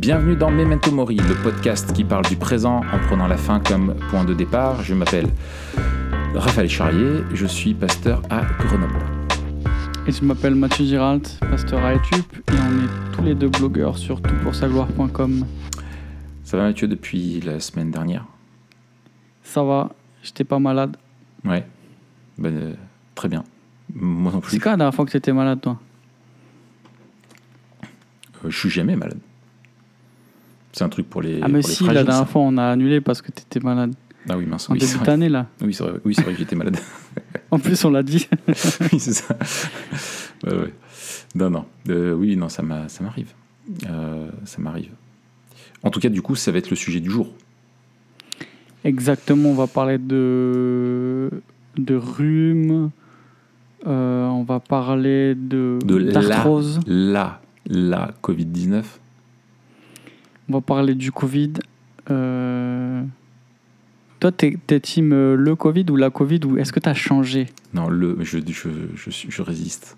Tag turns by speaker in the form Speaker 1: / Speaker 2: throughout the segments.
Speaker 1: Bienvenue dans Memento Mori, le podcast qui parle du présent en prenant la fin comme point de départ. Je m'appelle Raphaël Charrier, je suis pasteur à Grenoble.
Speaker 2: Et je m'appelle Mathieu Giralt, pasteur à Etup, et on est tous les deux blogueurs sur toutpoursagloire.com.
Speaker 1: Ça va Mathieu depuis la semaine dernière?
Speaker 2: Ça va, j'étais pas malade.
Speaker 1: Ouais, Ben, euh, très bien. Moi non plus.
Speaker 2: C'est quand la dernière fois que t'étais malade, toi?
Speaker 1: Euh, je suis jamais malade. C'est un truc pour les.
Speaker 2: Ah, mais si, la
Speaker 1: fragiles,
Speaker 2: dernière
Speaker 1: ça.
Speaker 2: fois, on a annulé parce que t'étais malade.
Speaker 1: Ah oui, mince.
Speaker 2: En
Speaker 1: Oui,
Speaker 2: début d'année, là.
Speaker 1: Oui, c'est vrai, oui, vrai que j'étais malade.
Speaker 2: En plus, on l'a dit.
Speaker 1: oui, c'est ça. Ouais, ouais. Non, non. Euh, oui, non, ça m'a- ça m'arrive. Euh, ça m'arrive. En tout cas, du coup, ça va être le sujet du jour.
Speaker 2: Exactement, on va parler de, de rhume. euh, on va parler de
Speaker 1: De la-. La, la Covid-19.
Speaker 2: On va parler du Covid. Euh, Toi, t'es t'es team euh, le Covid ou la Covid ou est-ce que t'as changé?
Speaker 1: Non, le, je, je, je, suis- je résiste.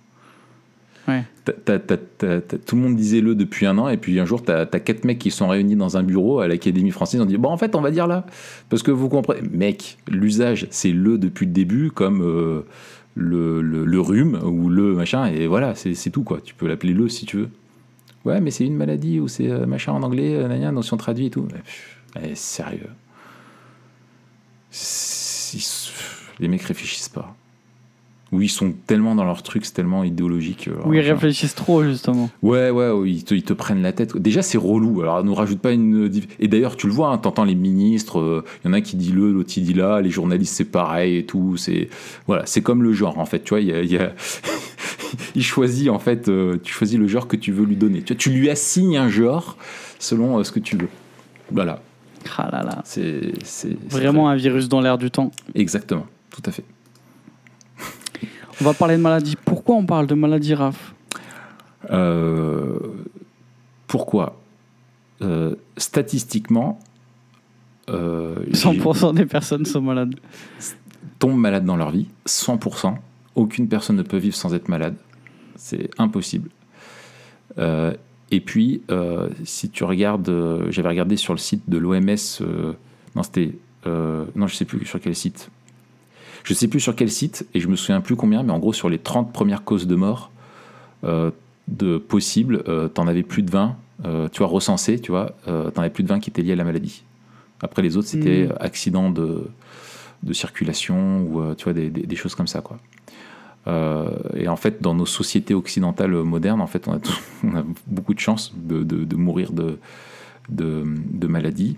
Speaker 2: Ouais.
Speaker 1: Tout le monde disait le depuis un an, et puis un jour, t'as as quatre mecs qui sont réunis dans un bureau à l'Académie française. Ils ont dit Bon, en fait, on va dire là. Parce que vous comprenez. Mec, l'usage, c'est le depuis le début, comme euh, le, le, le rhume ou le machin, et voilà, c'est tout, quoi. Tu peux l'appeler le si tu veux. Ouais, mais c'est une maladie ou c'est euh, machin en anglais, euh, gna, notion traduite et tout. Mais, eh, sérieux. Les mecs réfléchissent pas. Ou ils sont tellement dans leur truc, c'est tellement idéologique. euh,
Speaker 2: Oui, ils réfléchissent trop, justement.
Speaker 1: Ouais, ouais, ouais, ils, te, ils te prennent la tête. Déjà, c'est relou. Alors, nous rajoute pas une. Et d'ailleurs, tu le vois, hein, t'entends les ministres, il y en a qui dit le, l'autre qui dit là, les journalistes, c'est pareil et tout. C'est voilà, c'est comme le genre, en fait. Tu vois, il y a. il y a- il choisit, en fait, euh, tu choisis le genre que tu veux lui donner. Tu, lui assignes un genre selon euh, ce que tu veux. Voilà.
Speaker 2: Ah là là.
Speaker 1: C'est.
Speaker 2: Vraiment un virus dans l'air du temps.
Speaker 1: Exactement. Tout à fait.
Speaker 2: On va parler de maladie. Pourquoi on parle de maladie, Raph?
Speaker 1: Euh, pourquoi? Statistiquement, euh, j'ai-
Speaker 2: 100% des personnes sont malades.
Speaker 1: tombent malades dans leur vie, 100%. Aucune personne ne peut vivre sans être malade. C'est impossible. Euh, et puis, euh, si tu regardes, euh, j'avais regardé sur le site de l'OMS, non, c'était, non, je sais plus sur quel site. Je sais plus sur quel site, et je me souviens plus combien, mais en gros, sur les 30 premières causes de mort de possibles, euh, t'en avais plus de 20, euh, tu vois, recensées, tu vois, euh, t'en avais plus de 20 qui étaient liés à la maladie. Après, les autres, c'était
Speaker 2: Mm.
Speaker 1: euh, accidents de, de circulation ou tu vois des, des- des choses comme ça quoi. Euh, et en fait, dans nos sociétés occidentales modernes, en fait, on a, beaucoup de chance de, mourir de, de, de maladie.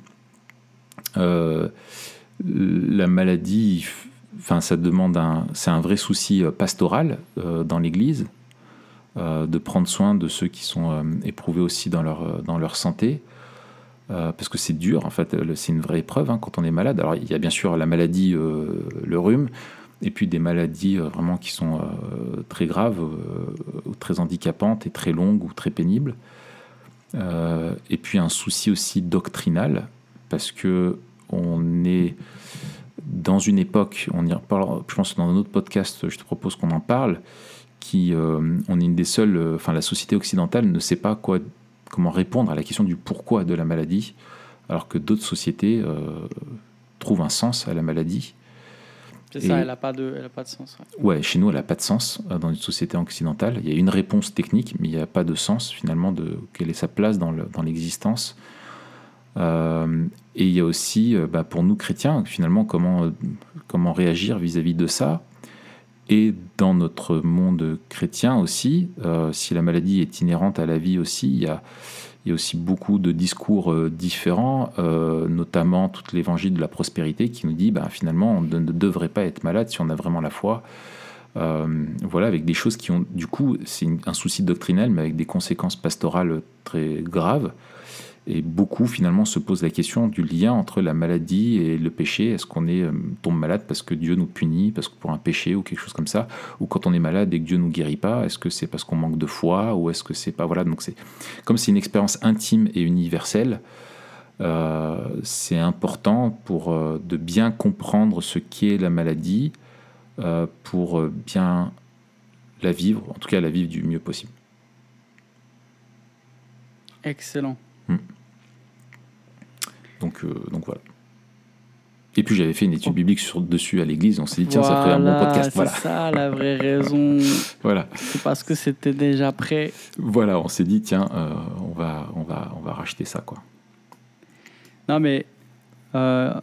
Speaker 1: Euh, la maladie, enfin, ça demande un, c'est un vrai souci euh, pastoral dans l'Église de prendre soin de ceux qui sont éprouvés aussi dans leur, santé. Parce que c'est dur, en fait, c'est une vraie épreuve hein, quand on est malade. Alors, il y a bien sûr la maladie, le rhume, et puis des maladies euh, vraiment qui sont euh, très graves, euh, très handicapantes et très longues ou très pénibles. Et puis un souci aussi doctrinal, parce que on est dans une époque, on y reparlera, je pense dans un autre podcast, je te propose qu'on en parle, qui, on est une des seules, enfin la société occidentale ne sait pas quoi, comment répondre à la question du pourquoi de la maladie, alors que d'autres sociétés trouvent un sens à la maladie.
Speaker 2: C'est ça, elle n'a pas, de- elle a pas de sens. ouais.
Speaker 1: Ouais, chez nous, elle n'a pas de sens euh, dans une société occidentale. Il y a une réponse technique, mais il n'y a pas de sens finalement de quelle est sa place dans le- dans l'existence. Euh, et il y a aussi, euh, bah, pour nous chrétiens, finalement, comment, comment réagir vis-à-vis de ça. Et dans notre monde chrétien aussi, euh, si la maladie est inhérente à la vie aussi, il y a, il y a aussi beaucoup de discours euh, différents, euh, notamment tout l'évangile de la prospérité qui nous dit bah, finalement on ne devrait pas être malade si on a vraiment la foi. Euh, voilà, avec des choses qui ont, du coup, c'est un souci doctrinal, mais avec des conséquences pastorales très graves. Et beaucoup, finalement, se posent la question du lien entre la maladie et le péché. Est-ce qu'on est, euh, tombe malade parce que Dieu nous punit, parce que pour un péché ou quelque chose comme ça? Ou quand on est malade et que Dieu nous guérit pas, est-ce que c'est parce qu'on manque de foi Ou est-ce que c'est pas. Voilà, donc c'est. Comme c'est une expérience intime et universelle, euh, c'est important pour euh, de bien comprendre ce qu'est la maladie pour bien la vivre, en tout cas la vivre du mieux possible.
Speaker 2: Excellent.
Speaker 1: Donc, euh, donc voilà. Et puis j'avais fait une étude biblique sur, dessus à l'église, on s'est dit tiens ça ferait un bon podcast.
Speaker 2: C'est ça la vraie raison.
Speaker 1: voilà.
Speaker 2: C'est parce que c'était déjà prêt.
Speaker 1: Voilà, on s'est dit tiens euh, on va on va on va racheter ça quoi.
Speaker 2: Non mais il euh,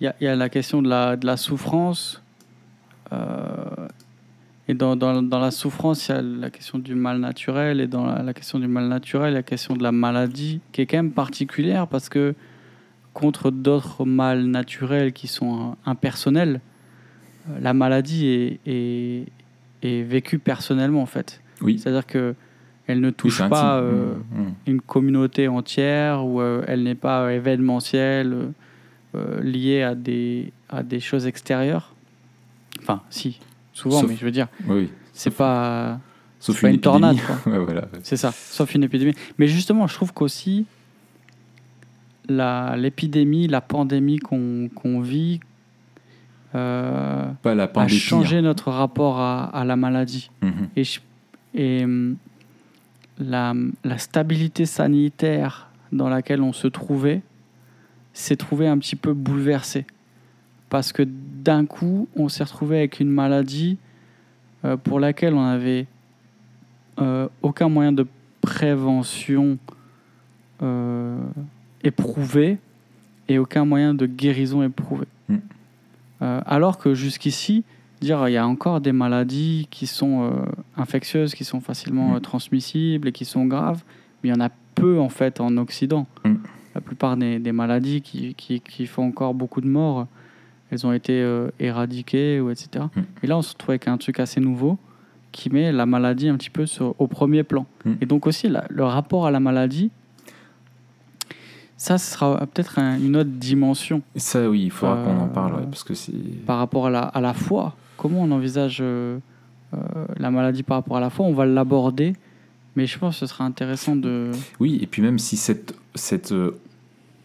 Speaker 2: y, a, y, a la question de la, de la souffrance. Et dans, dans, dans, la souffrance, il y a la question du mal naturel. Et dans la, la question du mal naturel, il y a la question de la maladie, qui est quand même particulière parce que contre d'autres mal naturels qui sont impersonnels, euh, la maladie est, est, est, vécue personnellement en fait.
Speaker 1: Oui.
Speaker 2: C'est-à-dire que elle ne touche pas euh, mmh, mmh. une communauté entière ou euh, elle n'est pas événementielle, euh, liée à des, à des choses extérieures. Enfin, si, souvent,
Speaker 1: Sauf,
Speaker 2: mais je veux dire,
Speaker 1: oui.
Speaker 2: c'est pas,
Speaker 1: Sauf
Speaker 2: pas
Speaker 1: une,
Speaker 2: une tornade.
Speaker 1: ouais, voilà.
Speaker 2: C'est ça, sauf une épidémie. Mais justement, je trouve qu'aussi, l'épidémie, la, pandémie qu'on qu vit euh,
Speaker 1: Pas la
Speaker 2: a changé notre rapport à, à la maladie.
Speaker 1: Mmh.
Speaker 2: Et, je, et la, la, stabilité sanitaire dans laquelle on se trouvait s'est trouvée un petit peu bouleversée. Parce que d'un coup, on s'est retrouvé avec une maladie euh, pour laquelle on n'avait euh, aucun moyen de prévention euh, éprouvé et aucun moyen de guérison éprouvé.
Speaker 1: Mm.
Speaker 2: Euh, alors que jusqu'ici, dire il y a encore des maladies qui sont infectieuses, qui sont facilement
Speaker 1: Mm.
Speaker 2: euh, transmissibles et qui sont graves, mais il y en a peu en fait en Occident.
Speaker 1: Mm.
Speaker 2: La plupart des, des maladies qui, qui, qui, font encore beaucoup de morts, elles ont été euh, éradiquées ou etc.
Speaker 1: Mm.
Speaker 2: Et là, on se retrouve avec un truc assez nouveau qui met la maladie un petit peu sur, au premier plan.
Speaker 1: Mm.
Speaker 2: Et donc aussi la, le rapport à la maladie ça, ce sera peut-être un, une autre dimension.
Speaker 1: Ça, oui, il faudra
Speaker 2: Euh,
Speaker 1: qu'on en parle, ouais, parce que c'est.
Speaker 2: Par rapport à la, à la foi, comment on envisage euh, euh, la maladie par rapport à la foi On va l'aborder, mais je pense que ce sera intéressant de.
Speaker 1: Oui, et puis même si cette, cette euh,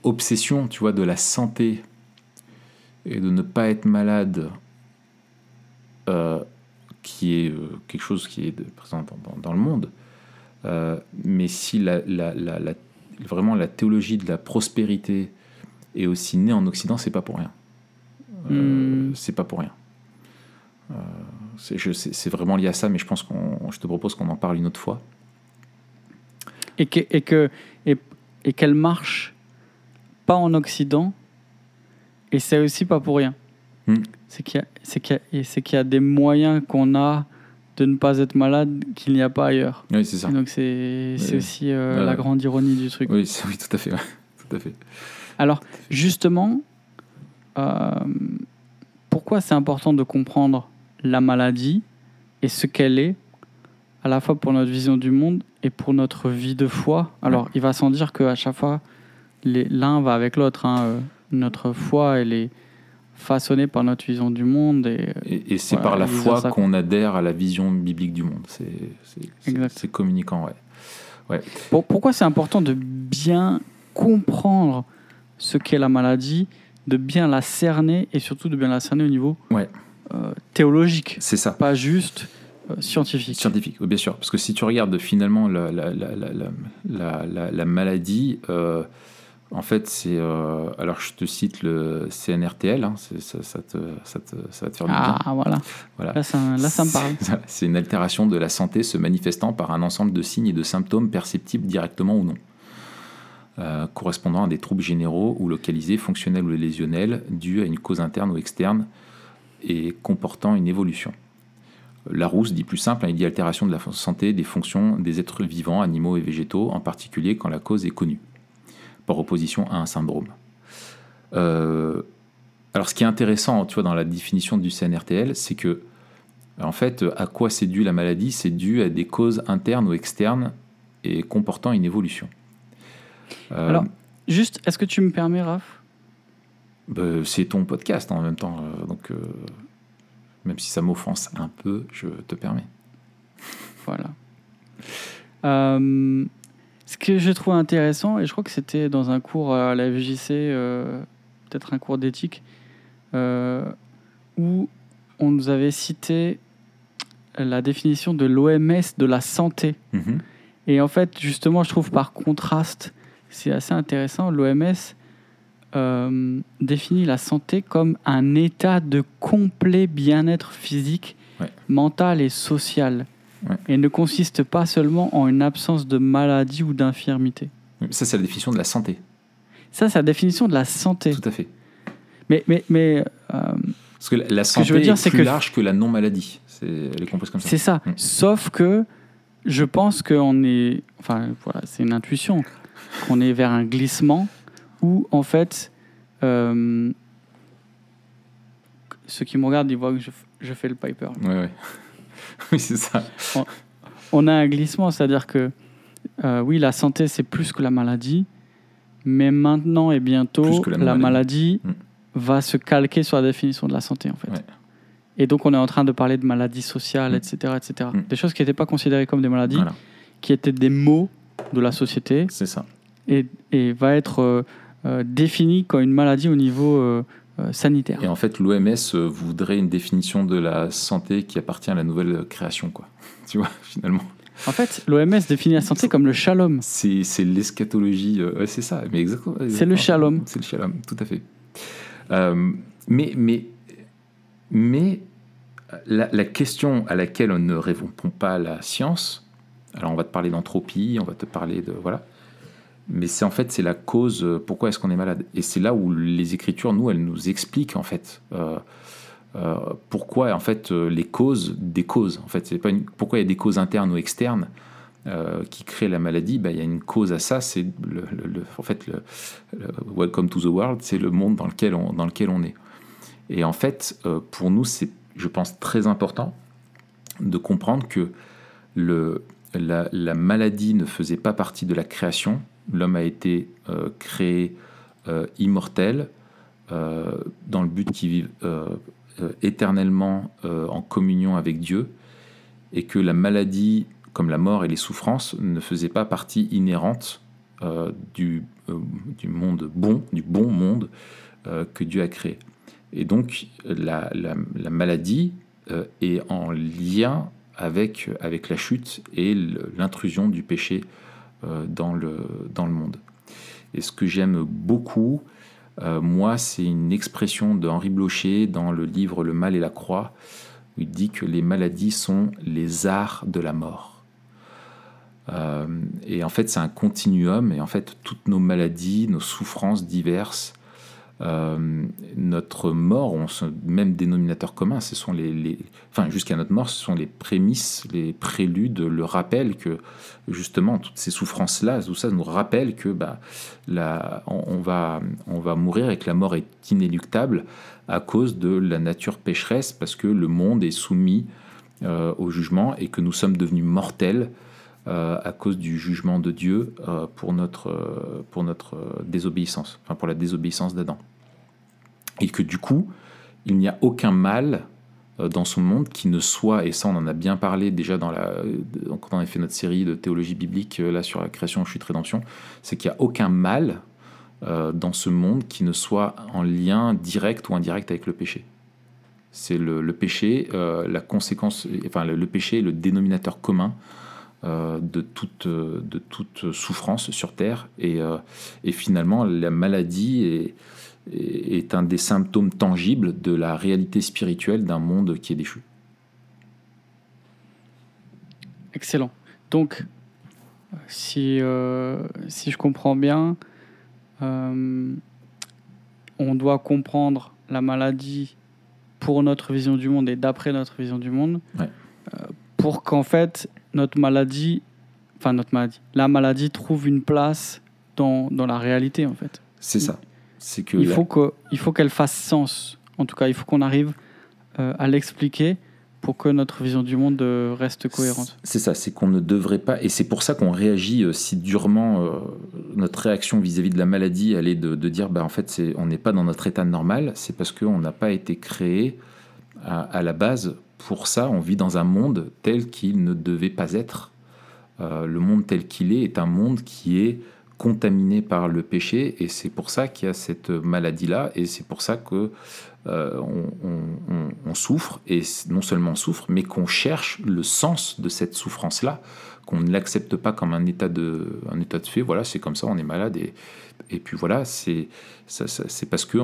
Speaker 1: obsession, tu vois, de la santé et de ne pas être malade, euh, qui est euh, quelque chose qui est présent dans, dans, dans le monde, euh, mais si la, la, la, la vraiment la théologie de la prospérité est aussi née en Occident, c'est pas pour rien. Euh,
Speaker 2: Mm.
Speaker 1: C'est pas pour rien. C'est vraiment lié à ça, mais je pense qu'on, je te propose qu'on en parle une autre fois.
Speaker 2: Et que et que et, et qu'elle marche pas en Occident, et c'est aussi pas pour rien.
Speaker 1: Mm.
Speaker 2: C'est qu'il y a y y des moyens qu'on a de ne pas être malade qu'il n'y a pas ailleurs.
Speaker 1: Oui, c'est ça.
Speaker 2: Et donc c'est
Speaker 1: Oui.
Speaker 2: aussi euh, la grande ironie du truc.
Speaker 1: Oui, oui, tout à fait. ouais. Tout à fait.
Speaker 2: Alors, justement, euh, pourquoi c'est important de comprendre la maladie et ce qu'elle est, à la fois pour notre vision du monde et pour notre vie de foi? Alors, il va sans dire qu'à chaque fois, l'un va avec l'autre. hein, euh, Notre foi, elle est façonnée par notre vision du monde. Et,
Speaker 1: Et, et c'est
Speaker 2: Voilà,
Speaker 1: par la foi qu'on adhère à la vision biblique du monde. C'est communicant, ouais.
Speaker 2: Pour- pourquoi c'est important de bien comprendre ce qu'est la maladie, de bien la cerner et surtout de bien la cerner au niveau
Speaker 1: Ouais.
Speaker 2: euh, théologique
Speaker 1: C'est ça.
Speaker 2: pas juste euh, scientifique?
Speaker 1: Scientifique, oui, bien sûr. Parce que si tu regardes finalement la, la, la, la, la, la- la- la maladie, euh, en fait, c'est. euh, alors, je te cite le CNRTL, hein, ça, ça, te, ça, te- ça va te faire du bien.
Speaker 2: Ah, voilà.
Speaker 1: Voilà.
Speaker 2: Là, ça, là, ça me parle.
Speaker 1: C'est- C'est une altération de la santé se manifestant par un ensemble de signes et de symptômes perceptibles directement ou non, euh, correspondant à des troubles généraux ou localisés, fonctionnels ou lésionnels, dus à une cause interne ou externe et comportant une évolution. Larousse dit plus simple, hein, il dit altération de la santé des fonctions des êtres vivants, animaux et végétaux, en particulier quand la cause est connue, par opposition à un syndrome. Euh, alors, ce qui est intéressant, tu vois, dans la définition du CNRTL, c'est que en fait, à quoi c'est dû la maladie? C'est dû à des causes internes ou externes et comportant une évolution. Euh,
Speaker 2: Alors, Juste, est-ce que tu me permets, Raph?
Speaker 1: Bah, c'est ton podcast en même temps, euh, donc même si ça m'offense un peu, je te permets.
Speaker 2: Voilà. Euh, ce que je trouve intéressant, et je crois que c'était dans un cours à la FJC, euh, peut-être un cours d'éthique, euh, où on nous avait cité la définition de l'OMS de la santé.
Speaker 1: Mhm.
Speaker 2: Et en fait, justement, je trouve par contraste, c'est assez intéressant, l'OMS euh, définit la santé comme un état de complet bien-être physique,
Speaker 1: Ouais.
Speaker 2: mental et social,
Speaker 1: Ouais.
Speaker 2: et ne consiste pas seulement en une absence de maladie ou d'infirmité.
Speaker 1: Ça, c'est la définition de la santé.
Speaker 2: Ça, c'est la définition de la santé.
Speaker 1: Tout à fait.
Speaker 2: Mais, mais, mais euh,
Speaker 1: Parce que la, la
Speaker 2: que
Speaker 1: santé
Speaker 2: je veux dire,
Speaker 1: est plus
Speaker 2: que-
Speaker 1: large que la non-maladie. C'est, elle est comprise comme ça.
Speaker 2: c'est ça.
Speaker 1: Mm.
Speaker 2: Sauf que je pense qu'on est. Enfin, voilà, c'est une intuition. Qu'on est vers un glissement où, en fait, euh, ceux qui me regardent, ils voient que je fais le piper.
Speaker 1: Ouais, ouais. oui, c'est ça.
Speaker 2: On a un glissement, c'est-à-dire que, euh, oui, la santé, c'est plus que la maladie. Mais maintenant et bientôt,
Speaker 1: la
Speaker 2: la
Speaker 1: maladie.
Speaker 2: maladie
Speaker 1: Mm.
Speaker 2: va se calquer sur la définition de la santé, en fait.
Speaker 1: Ouais.
Speaker 2: Et donc, on est en train de parler de maladies sociales,
Speaker 1: Mm.
Speaker 2: etc., etc.
Speaker 1: Mm.
Speaker 2: Des choses qui n'étaient pas considérées comme des maladies,
Speaker 1: Voilà,
Speaker 2: qui étaient des mots de la société,
Speaker 1: c'est ça.
Speaker 2: et, et va être euh, euh, définie comme une maladie au niveau euh, sanitaire.
Speaker 1: Et en fait, l'OMS euh, voudrait une définition de la santé qui appartient à la nouvelle création, quoi. Tu vois, finalement.
Speaker 2: En fait, l'OMS définit la santé comme le shalom.
Speaker 1: C'est, l'eschatologie. euh, c'est ça, mais exactement.
Speaker 2: C'est le shalom.
Speaker 1: C'est le shalom, tout à fait. Euh, mais, mais, mais la, la question à laquelle on ne répond pas la science, alors on va te parler d'entropie, on va te parler de. Voilà. Mais c'est en fait, c'est la cause, euh, pourquoi est-ce qu'on est malade Et c'est là où les Écritures, nous, elles nous expliquent, en fait. euh, euh, pourquoi en fait les causes des causes en fait c'est pas pourquoi il y a des causes internes ou externes qui créent la maladie ben, il y a une cause à ça c'est le, en fait le, welcome to the world c'est le monde dans lequel on, dans lequel on est et en fait pour nous c'est je pense très important de comprendre que le, la maladie ne faisait pas partie de la création l'homme a été euh, créé euh, immortel euh, dans le but qu'il vive éternellement en communion avec Dieu, et que la maladie, comme la mort et les souffrances, ne faisaient pas partie inhérente du, monde bon, du bon monde que Dieu a créé. Et donc la, la- la maladie est en lien avec, la chute et l'intrusion du péché dans, le, dans le monde. Et ce que j'aime beaucoup, euh, moi, c'est une expression de Henri Blocher dans le livre Le mal et la croix, où il dit que les maladies sont les arts de la mort. Euh, et en fait, c'est un continuum, et en fait, toutes nos maladies, nos souffrances diverses, euh, notre mort ce même dénominateur commun. Jusqu'à notre mort, ce sont les prémices, les préludes, le rappel que justement toutes ces souffrances-là, tout ça nous rappelle que bah, on, on va, on mourir et que la mort est inéluctable à cause de la nature pécheresse, parce que le monde est soumis euh, au jugement et que nous sommes devenus mortels euh, à cause du jugement de Dieu pour notre, pour notre désobéissance, enfin pour la désobéissance d'Adam. Et que du coup, il n'y a aucun mal euh, dans son monde qui ne soit, et ça on en a bien parlé déjà dans la, euh, quand on a fait notre série de théologie biblique euh, là sur la création, chute, rédemption, c'est qu'il n'y a aucun mal dans ce monde qui ne soit en lien direct ou indirect avec le péché. C'est le, péché, la conséquence, enfin le, péché est le dénominateur commun de, toute, de toute souffrance sur Terre. Et, et finalement, la maladie est, est un des symptômes tangibles de la réalité spirituelle d'un monde qui est déchu.
Speaker 2: Excellent. Donc, si, euh, si je comprends bien, euh, on doit comprendre la maladie pour notre vision du monde et d'après notre vision du monde,
Speaker 1: Ouais.
Speaker 2: euh, pour qu'en fait notre maladie, enfin notre maladie, la maladie trouve une place dans, dans la réalité en fait.
Speaker 1: C'est ça. C'est que
Speaker 2: Il
Speaker 1: la-
Speaker 2: faut que, il faut qu'elle fasse sens. En tout cas, il faut qu'on arrive euh, à l'expliquer pour que notre vision du monde euh, reste cohérente.
Speaker 1: C'est ça, c'est qu'on ne devrait pas, et c'est pour ça qu'on réagit euh, si durement. euh, notre réaction vis-à-vis de la maladie, elle est de, de dire, bah, en fait, c'est, on n'est pas dans notre état normal, c'est parce qu'on n'a pas été créé à, à la base pour ça. On vit dans un monde tel qu'il ne devait pas être. Euh, le monde tel qu'il est est un monde qui est contaminés par le péché, et c'est pour ça qu'il y a cette maladie-là, et c'est pour ça que euh, on, souffre, et non seulement on souffre, mais qu'on cherche le sens de cette souffrance-là, qu'on ne l'accepte pas comme un état de, un état de fait. Voilà, c'est comme ça, on est malade, et, et puis voilà, c'est c'est parce qu'il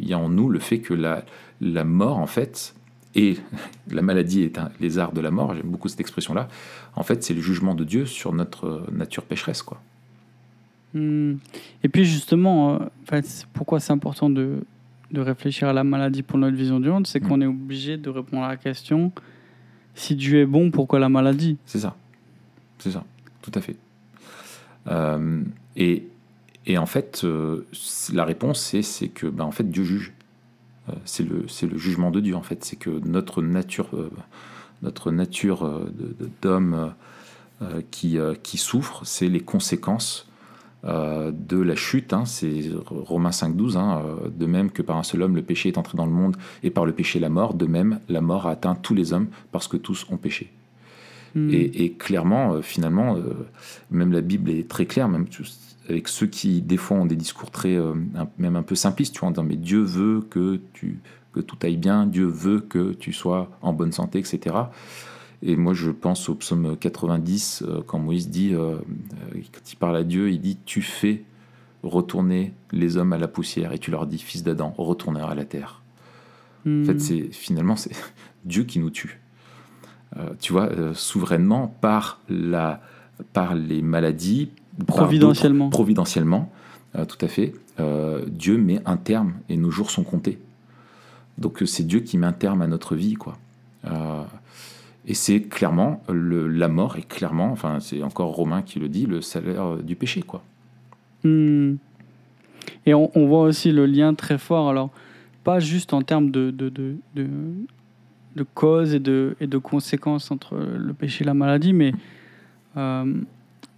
Speaker 1: y a en nous le fait que la, la mort, en fait, et la maladie est un, les arts de la mort, j'aime beaucoup cette expression-là, en fait, c'est le jugement de Dieu sur notre nature pécheresse, quoi.
Speaker 2: Hmm. Et puis justement, euh, pourquoi c'est important de, de, réfléchir à la maladie pour notre vision du monde, c'est hmm. qu'on est obligé de répondre à la question si Dieu est bon, pourquoi la maladie?
Speaker 1: C'est ça, c'est ça, tout à fait. Euh, et, et, en fait, euh, la réponse, c'est que ben, en fait, Dieu juge. c'est le, le jugement de Dieu, en fait. C'est que notre nature, notre nature d'homme qui, qui souffre, c'est les conséquences euh, de la chute, hein, c'est Romains 5.12, hein, euh, de même que par un seul homme le péché est entré dans le monde et par le péché la mort, de même la mort a atteint tous les hommes parce que tous ont péché. Hmm. Et, clairement, euh, finalement, même la Bible est très claire, même avec ceux qui des fois ont des discours très, même un peu simplistes, tu vois, en disant mais Dieu veut que, tu, que tout aille bien, Dieu veut que tu sois en bonne santé, etc. Et moi, je pense au psaume 90, euh, quand Moïse dit, euh, euh, quand il parle à Dieu, il dit Tu fais retourner les hommes à la poussière, et tu leur dis Fils d'Adam, retourneur à la terre. En fait, hmm. c'est finalement c'est Dieu qui nous tue. tu vois, souverainement, par, la, par les maladies,
Speaker 2: providentiellement.
Speaker 1: providentiellement, tout à fait, Dieu met un terme et nos jours sont comptés. Donc c'est Dieu qui met un terme à notre vie, quoi. Et c'est clairement, la mort est clairement, enfin c'est encore Romain qui le dit, le salaire du péché. quoi.
Speaker 2: Hmm. Et on, voit aussi le lien très fort, alors pas juste en termes de, de, causes et de, conséquences entre le péché et la maladie, mais euh,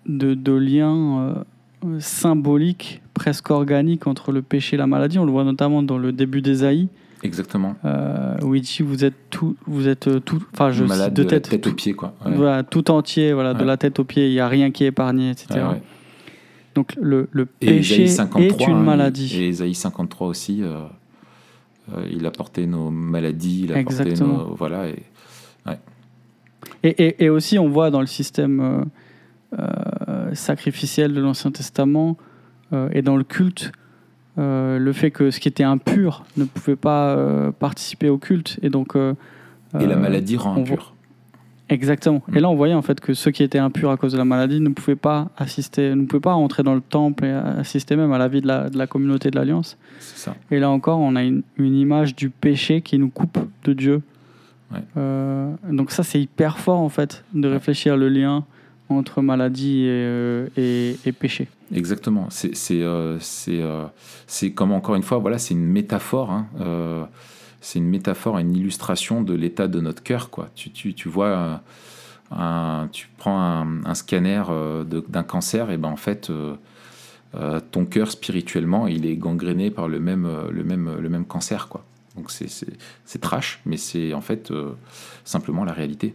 Speaker 2: de, de liens euh, symboliques, presque organiques entre le péché et la maladie. On le voit notamment dans le début d'Ésaïe.
Speaker 1: Exactement.
Speaker 2: Euh, vous êtes tout, vous êtes euh, tout, enfin je
Speaker 1: malade
Speaker 2: de,
Speaker 1: tête, tête aux pieds quoi.
Speaker 2: Voilà, tout entier, voilà, de la tête aux pieds, il y a rien qui est épargné, etc. Donc le, le péché est une hein, maladie.
Speaker 1: Et Isaïe 53 aussi, euh, il a porté nos maladies, il a porté nos, voilà et,
Speaker 2: et, et, et, aussi on voit dans le système sacrificiel de l'Ancien Testament et dans le culte euh, le fait que ce qui était impur ne pouvait pas euh, participer au culte. Et donc. Euh,
Speaker 1: et la maladie rend impur.
Speaker 2: Exactement. Et mm. là, on voyait en fait que ceux qui étaient impurs à cause de la maladie ne pouvaient pas assister, ne pouvaient pas entrer dans le temple et assister même à la vie de la, de la communauté de l'Alliance. Et là encore, on a une, image du péché qui nous coupe de Dieu. donc ça, c'est hyper fort en fait de réfléchir le lien entre maladie et, et péché.
Speaker 1: Exactement. C'est euh, euh, c'est comme encore une fois, voilà, c'est une métaphore. Hein, euh, c'est une métaphore, une illustration de l'état de notre cœur. Quoi. Tu, tu, tu vois, un, tu prends un, scanner d'un cancer, et ben en fait, ton cœur spirituellement, il est gangréné par le même, le même, le même cancer. Quoi. Donc c'est trash, mais c'est en fait simplement la réalité.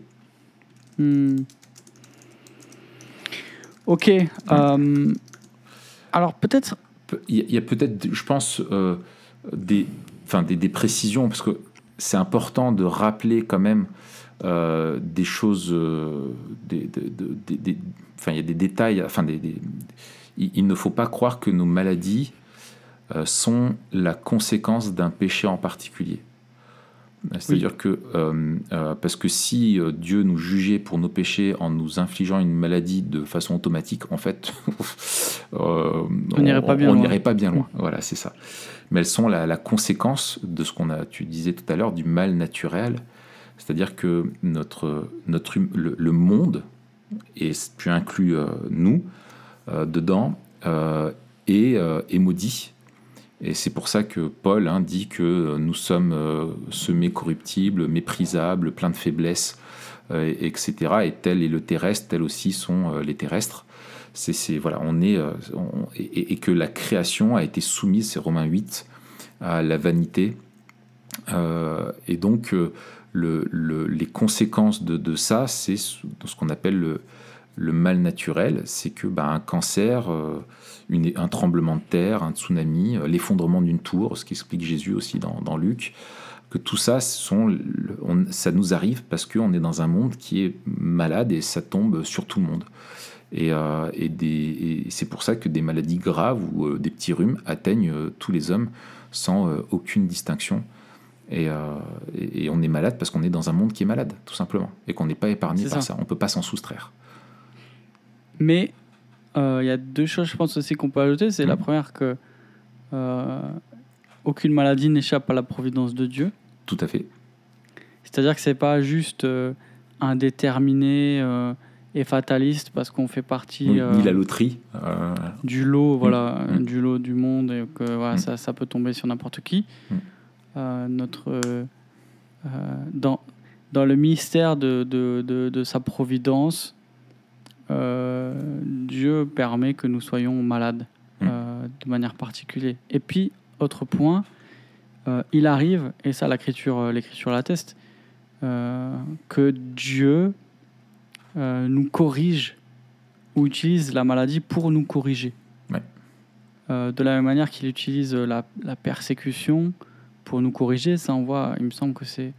Speaker 2: Hmm. Ok. Alors peut-être.
Speaker 1: Il y a peut-être, je pense, euh, des, enfin, des, précisions, parce que c'est important de rappeler quand même euh, des choses. Euh, des, enfin, il y a des détails. Enfin, des, il, ne faut pas croire que nos maladies sont la conséquence d'un péché en particulier. C'est-à-dire que, euh, euh, parce que si euh, Dieu nous jugeait pour nos péchés en nous infligeant une maladie de façon automatique, en fait,
Speaker 2: on n'irait pas bien loin.
Speaker 1: Pas bien loin. Voilà, c'est ça. Mais elles sont la, conséquence de ce qu'on a, tu disais tout à l'heure, du mal naturel. C'est-à-dire que notre, notre, hum, le, monde, et tu inclus nous dedans, est, est maudit et c'est pour ça que Paul hein, dit que nous sommes euh, semés corruptibles, méprisables, pleins de faiblesses, euh, etc. Et tel est le terrestre, tel aussi sont euh, les terrestres. C'est, voilà, on est, et, que la création a été soumise, c'est Romains 8, à la vanité. et donc, le, les conséquences de, ça, c'est ce qu'on appelle le mal naturel, c'est que bah, un cancer, une, un tremblement de terre, un tsunami, l'effondrement d'une tour, ce qu'explique Jésus aussi dans, dans Luc, que tout ça, sont, ça nous arrive parce qu'on est dans un monde qui est malade et ça tombe sur tout le monde. Et, euh, et, c'est pour ça que des maladies graves ou euh, des petits rhumes atteignent euh, tous les hommes sans aucune distinction. Et, et, on est malade parce qu'on est dans un monde qui est malade, tout simplement, et qu'on n'est pas épargné par ça. On ne peut pas s'en soustraire.
Speaker 2: Mais il y a deux choses, je pense aussi qu'on peut ajouter. C'est la mmh. première que aucune maladie n'échappe à la providence de Dieu.
Speaker 1: Tout à fait.
Speaker 2: C'est-à-dire que c'est pas juste indéterminé et fataliste parce qu'on fait partie
Speaker 1: ni la euh, loterie
Speaker 2: euh, du lot voilà mm. Mm. du lot du monde et que voilà, mm. ça, ça, peut tomber sur n'importe qui euh, notre dans dans le mystère de, de, de, de sa providence Dieu permet que nous soyons malades de manière particulière et puis autre point il arrive et ça l'écriture l'écriture l'atteste que Dieu euh, nous corrige ou utilise la maladie pour nous corriger. Euh, de la même manière qu'il utilise la, la, persécution pour nous corriger, ça on voit, il me semble que c'est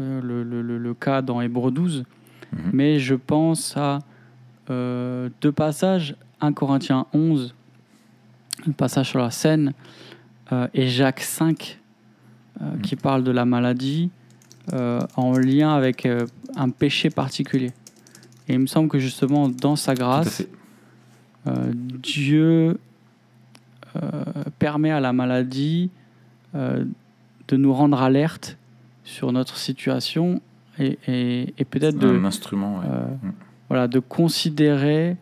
Speaker 2: euh, le, le, le, cas dans Hébreu 12. Mhm. Mais je pense à deux passages, 1 Corinthiens 11, un passage sur la scène, et Jacques 5, mhm. qui parle de la maladie en lien avec un péché particulier. Et il me semble que justement, dans sa grâce, euh, Dieu euh, permet à la maladie euh, de nous rendre alerte sur notre situation et, et, peut-être de,
Speaker 1: un instrument,
Speaker 2: mm. Voilà, de considérer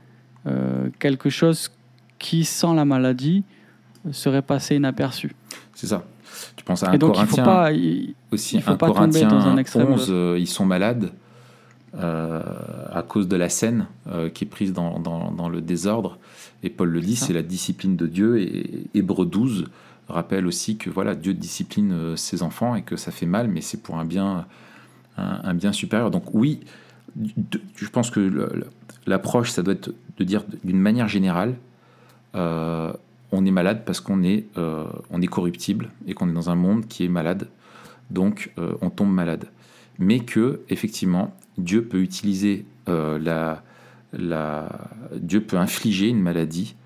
Speaker 2: quelque chose qui, sans la maladie, serait passé inaperçu.
Speaker 1: C'est ça. Tu penses à un donc, Corinthien, il faut pas, aussi, il faut un pas tomber dans un extrême 11, ils sont malades euh, à cause de la scène euh, qui est prise dans, dans, le désordre. Et Paul le dit, c'est la discipline de Dieu. Et Hébreu 12 rappelle aussi que voilà, Dieu discipline euh, ses enfants et que ça fait mal, mais c'est pour un bien, un, bien supérieur. Donc oui, je pense que l'approche, ça doit être de dire d'une manière générale, on est malade parce qu'on est, on est corruptible et qu'on est dans un monde qui est malade. Donc on tombe malade. Mais que, effectivement, Dieu peut utiliser euh, la, Dieu peut infliger une maladie.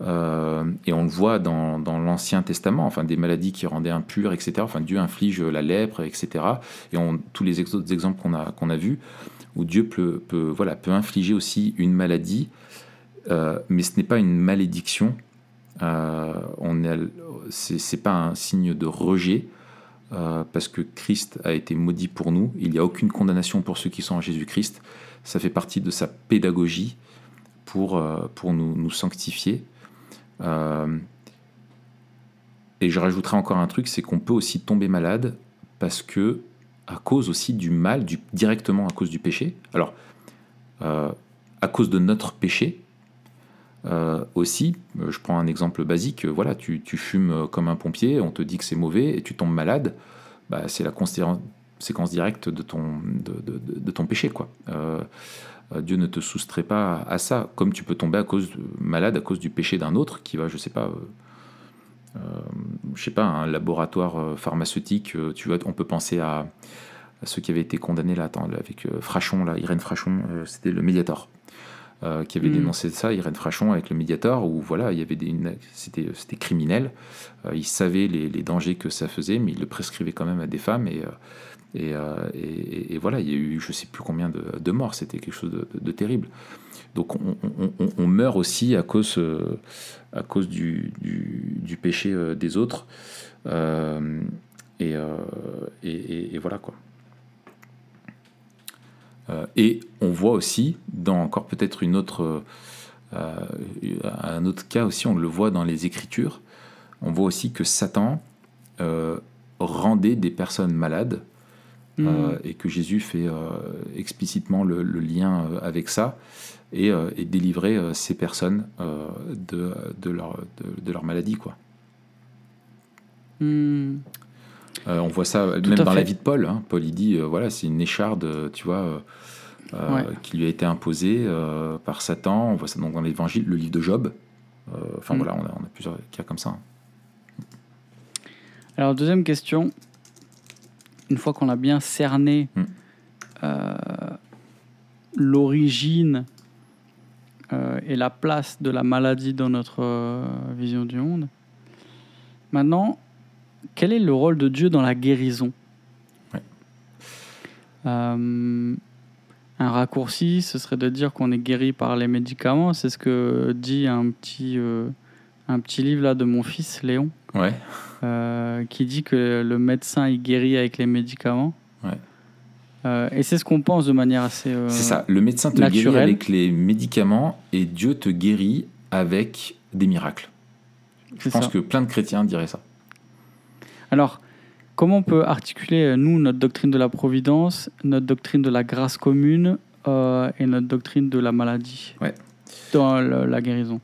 Speaker 1: Euh, et on le voit dans, dans l'Ancien Testament, enfin des maladies qui rendaient impures, etc. Enfin, Dieu inflige la lèpre, etc. Et on, tous les autres exemples qu'on a, qu'on a vus, où Dieu peut, voilà, peut infliger aussi une maladie, euh, mais ce n'est pas une malédiction. on c'est pas un signe de rejet. Euh, parce que Christ a été maudit pour nous. Il n'y a aucune condamnation pour ceux qui sont en Jésus-Christ. Ça fait partie de sa pédagogie pour, euh, nous, nous sanctifier. Euh, et je rajouterai encore un truc, c'est qu'on peut aussi tomber malade parce que, à cause aussi du mal, du, directement à cause du péché. Alors, à cause de notre péché, euh, aussi, euh, je prends un exemple basique, euh, voilà, tu, fumes comme un pompier, on te dit que c'est mauvais et tu tombes malade, bah, c'est la séquence directe de ton, de, ton péché. quoi. Dieu ne te soustrait pas à ça, comme tu peux tomber à cause, malade à cause du péché d'un autre qui va, je sais pas, je sais pas, un laboratoire pharmaceutique, tu vois, on peut penser à, ceux qui avaient été condamnés là, avec Frachon, là, Irène Frachon, c'était le médiator. Euh, qui avait mm. dénoncé ça, Irène Frachon, avec le médiator, où voilà, il y avait des, c'était, c'était criminel. Euh, il savait les, dangers que ça faisait, mais il le prescrivait quand même à des femmes. Et, euh, et, et, voilà, il y a eu je sais plus combien de, morts, c'était quelque chose de, terrible. Donc on, meurt aussi à cause, à cause du, du, péché des autres. et, et, voilà quoi. Euh, et on voit aussi, dans encore peut-être une autre, euh, un autre cas aussi, on le voit dans les Écritures, on voit aussi que Satan euh, rendait des personnes malades mmh. et que Jésus fait explicitement le, lien avec ça et, et délivrer ces personnes de, de, leur, de, leur maladie. Quoi. Euh, on voit ça même dans la vie de Paul. Hein. Paul, il dit, euh, voilà, c'est une écharde, tu vois, euh,
Speaker 2: Ouais.
Speaker 1: qui lui a été imposé euh, par Satan. On voit ça donc dans l'Évangile, le livre de Job. Euh, Enfin
Speaker 2: Mm.
Speaker 1: voilà, on a, on a plusieurs cas comme ça. hein.
Speaker 2: Alors, deuxième question. Une fois qu'on a bien cerné
Speaker 1: Hmm.
Speaker 2: euh, l'origine euh, et la place de la maladie dans notre euh, vision du monde, maintenant, quel est le rôle de Dieu dans la guérison?
Speaker 1: Ouais.
Speaker 2: Euh, Un raccourci, ce serait de dire qu'on est guéri par les médicaments. C'est ce que dit un petit, un petit livre là de mon fils, Léon
Speaker 1: Ouais.
Speaker 2: qui dit que le médecin il guérit avec les médicaments.
Speaker 1: Ouais.
Speaker 2: Euh, et c'est ce qu'on pense de manière assez. euh,
Speaker 1: C'est ça. Le médecin te guérit
Speaker 2: naturel.
Speaker 1: avec les médicaments et Dieu te guérit avec des miracles. Je pense
Speaker 2: ça.
Speaker 1: que plein de chrétiens diraient ça.
Speaker 2: Alors, comment on peut articuler, euh, nous, notre doctrine de la providence, notre doctrine de la grâce commune euh, et notre doctrine de la maladie
Speaker 1: Ouais.
Speaker 2: dans le- la guérison?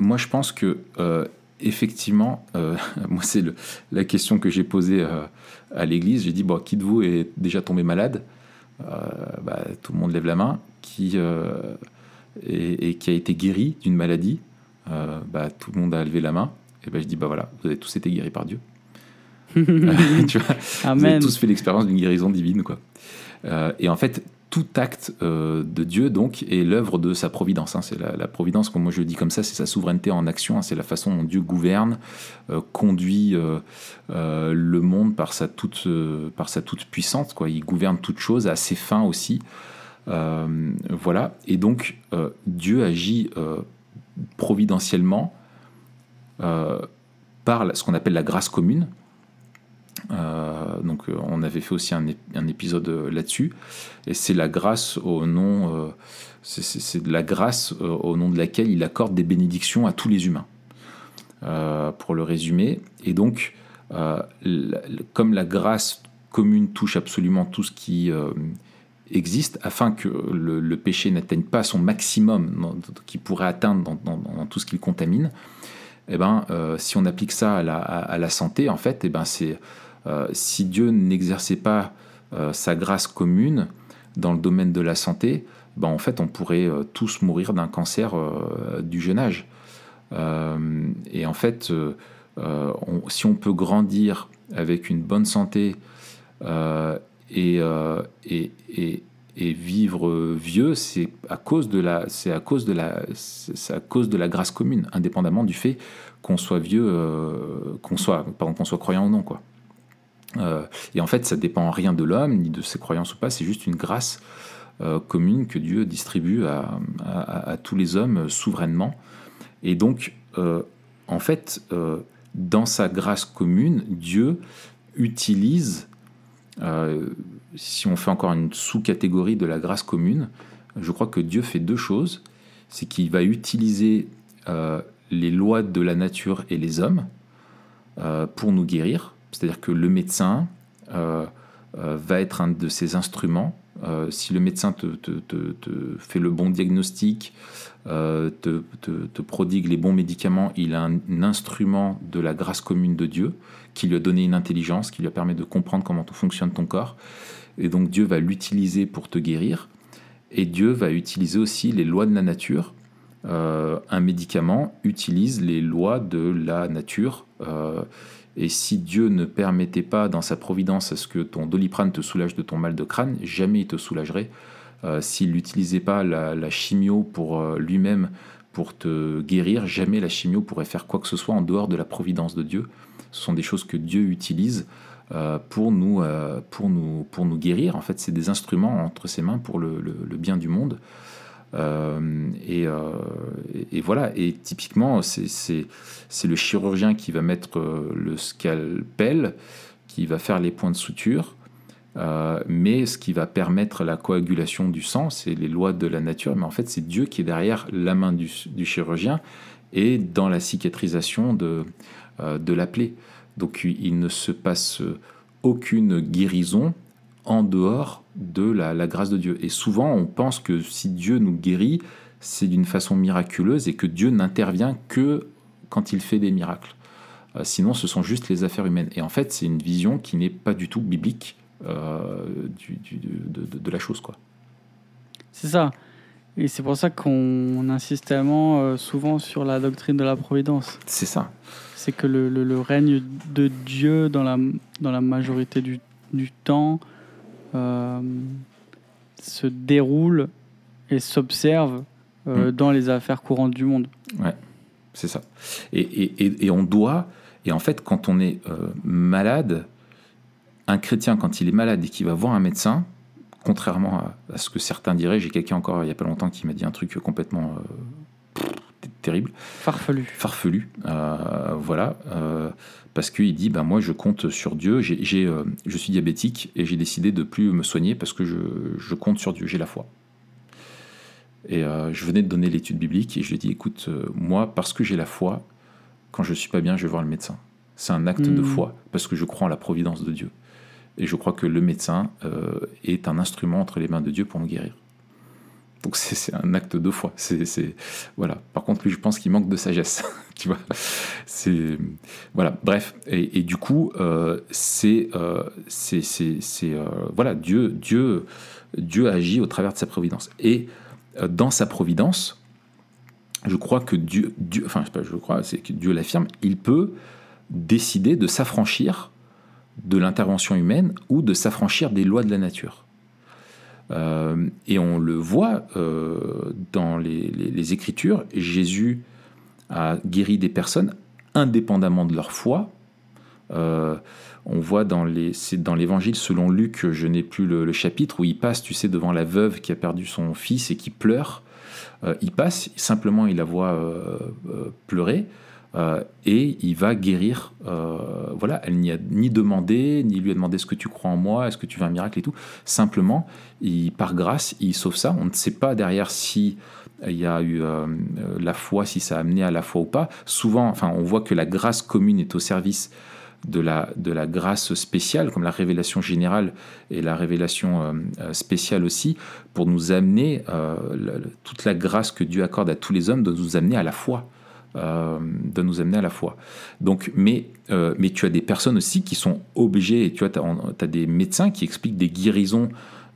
Speaker 1: Moi, je pense que effectivement, euh, moi, c'est la question que j'ai posée euh, à l'église. J'ai dit bon, qui de vous est déjà tombé malade Euh, bah, Tout le monde lève la main. Qui et, et qui a été guéri d'une maladie bah, Tout le monde a levé la main. Et ben, je dis bah voilà, vous avez tous été guéris par Dieu. tu vois, vous avez
Speaker 2: Amen.
Speaker 1: tous fait l'expérience d'une guérison divine, quoi. Et en fait, tout acte euh, de Dieu, donc, est l'œuvre de sa providence. hein. C'est la, providence, comme moi je le dis comme ça, c'est sa souveraineté en action. hein. C'est la façon dont Dieu gouverne, euh, conduit euh, le monde par sa toute, puissance. Quoi. Il gouverne toute chose à ses fins aussi. Voilà. Et donc, Dieu agit providentiellement par ce qu'on appelle la grâce commune. Euh, donc, euh, on avait fait aussi un, ép- un épisode euh, là-dessus. Et c'est la grâce au nom, c'est- de la grâce au nom de laquelle il accorde des bénédictions à tous les humains. Pour le résumer. Et donc, comme la grâce commune touche absolument tout ce qui existe, afin que le, péché n'atteigne pas son maximum qu'il pourrait atteindre dans, tout ce qu'il contamine, eh ben, si on applique ça à la, santé, en fait, eh ben, c'est si Dieu n'exerçait pas euh, sa grâce commune dans le domaine de la santé, ben, en fait, on pourrait euh, tous mourir d'un cancer euh, du jeune âge. Euh, et en fait, euh, euh, si on peut grandir avec une bonne santé euh, et, euh, vivre vieux, c'est à cause de la, grâce commune, indépendamment du fait qu'on soit vieux, euh, qu'on soit, croyant ou non. Euh, et en fait, ça dépend rien de l'homme ni de ses croyances ou pas. C'est juste une grâce euh, commune que Dieu distribue à, tous les hommes euh, souverainement. Et donc, en fait, dans sa grâce commune, Dieu utilise, si on fait encore une sous-catégorie de la grâce commune, je crois que Dieu fait deux choses. C'est qu'il va utiliser les lois de la nature et les hommes pour nous guérir. C'est-à-dire que le médecin euh, euh, va être un de ces instruments. Euh, si le médecin te, fait le bon diagnostic, te, prodigue les bons médicaments, il a un, instrument de la grâce commune de Dieu qui lui a donné une intelligence, qui lui a permis de comprendre comment fonctionne ton corps. Et donc Dieu va l'utiliser pour te guérir. Et Dieu va utiliser aussi les lois de la nature. Un médicament utilise les lois de la nature. Et si Dieu ne permettait pas dans sa providence à ce que ton doliprane te soulage de ton mal de crâne, jamais il te soulagerait. Euh, S'il n'utilisait pas la, chimio pour euh, lui-même pour te guérir, jamais la chimio pourrait faire quoi que ce soit en dehors de la providence de Dieu. Ce sont des choses que Dieu utilise euh, pour, nous, pour, nous, pour nous guérir. En fait, c'est des instruments entre ses mains pour le bien du monde. Euh, et, euh, et- voilà, et typiquement, c'est- le chirurgien qui va mettre euh, le scalpel, qui va faire les points de suture, mais ce qui va permettre la coagulation du sang, c'est les lois de la nature, mais en fait, c'est Dieu qui est derrière la main du, chirurgien et dans la cicatrisation de la plaie. Donc, il ne se passe aucune guérison en dehors de la, la grâce de Dieu. Et souvent, on pense que si Dieu nous guérit, c'est d'une façon miraculeuse et que Dieu n'intervient que quand il fait des miracles. Euh, sinon, ce sont juste les affaires humaines. Et en fait, c'est une vision qui n'est pas du tout biblique euh, du- du- de, de- de la chose. Quoi.
Speaker 2: C'est ça. Et c'est pour ça qu'on insiste tellement euh, souvent sur la doctrine de la providence.
Speaker 1: C'est ça.
Speaker 2: C'est que le, le- le règne de Dieu dans la, dans la majorité du, du temps euh, se déroule et s'observe euh,
Speaker 1: Mm.
Speaker 2: dans les affaires courantes du monde.
Speaker 1: C'est ça. Et, et- et- et on doit, et en fait, quand on est euh, malade, un chrétien, quand il est malade et qu'il va voir un médecin, contrairement à, à ce que certains diraient, j'ai quelqu'un encore il n'y a pas longtemps qui m'a dit un truc complètement terrible,
Speaker 2: Farfelu.
Speaker 1: farfelu, euh, voilà, euh, parce qu'il dit, ben moi je compte sur Dieu, euh, je suis diabétique et j'ai décidé de plus me soigner parce que je, je compte sur Dieu, j'ai la foi. Et je venais de donner l'étude biblique et je lui ai dit, écoute, moi, parce que j'ai la foi, quand je suis pas bien, je vais voir le médecin. C'est un acte de
Speaker 2: Mm.
Speaker 1: foi parce que je crois en la providence de Dieu. Et je crois que le médecin est un instrument entre les mains de Dieu pour me guérir. Donc c'est un acte de foi. C'est voilà. Par contre, lui, je pense qu'il manque de sagesse. tu vois. C'est voilà. Bref. Et, du coup, euh, c'est euh, c'est euh, voilà. Dieu Dieu Dieu agit au travers de sa providence. Et euh, dans sa providence, je crois que Dieu, Dieu enfin je crois, c'est que Dieu l'affirme, il peut décider de s'affranchir de l'intervention humaine ou de s'affranchir des lois de la nature. Euh, et on le voit euh, dans les, Écritures, Jésus a guéri des personnes indépendamment de leur foi. Euh, on voit dans l'Évangile selon Luc, je n'ai plus le, le chapitre où il passe, tu sais, devant la veuve qui a perdu son fils et qui pleure. Il passe, simplement il la voit pleurer. Euh, et il va guérir. euh, voilà, elle n'y a ni demandé, ni lui a demandé est-ce que tu crois en moi, est-ce que tu veux un miracle et tout. Simplement, il, par grâce, il sauve ça. On ne sait pas derrière si il y a eu euh, la foi, si ça a amené à la foi ou pas. Souvent, enfin, on voit que la grâce commune est au service de la, de la grâce spéciale, comme la révélation générale et la révélation spéciale aussi, pour nous amener, toute la grâce que Dieu accorde à tous les hommes, de nous amener à la foi. Euh, de nous amener à la foi. Donc, mais, euh, mais tu as des personnes aussi qui sont obligées, tu vois, tu as, des médecins qui expliquent des guérisons,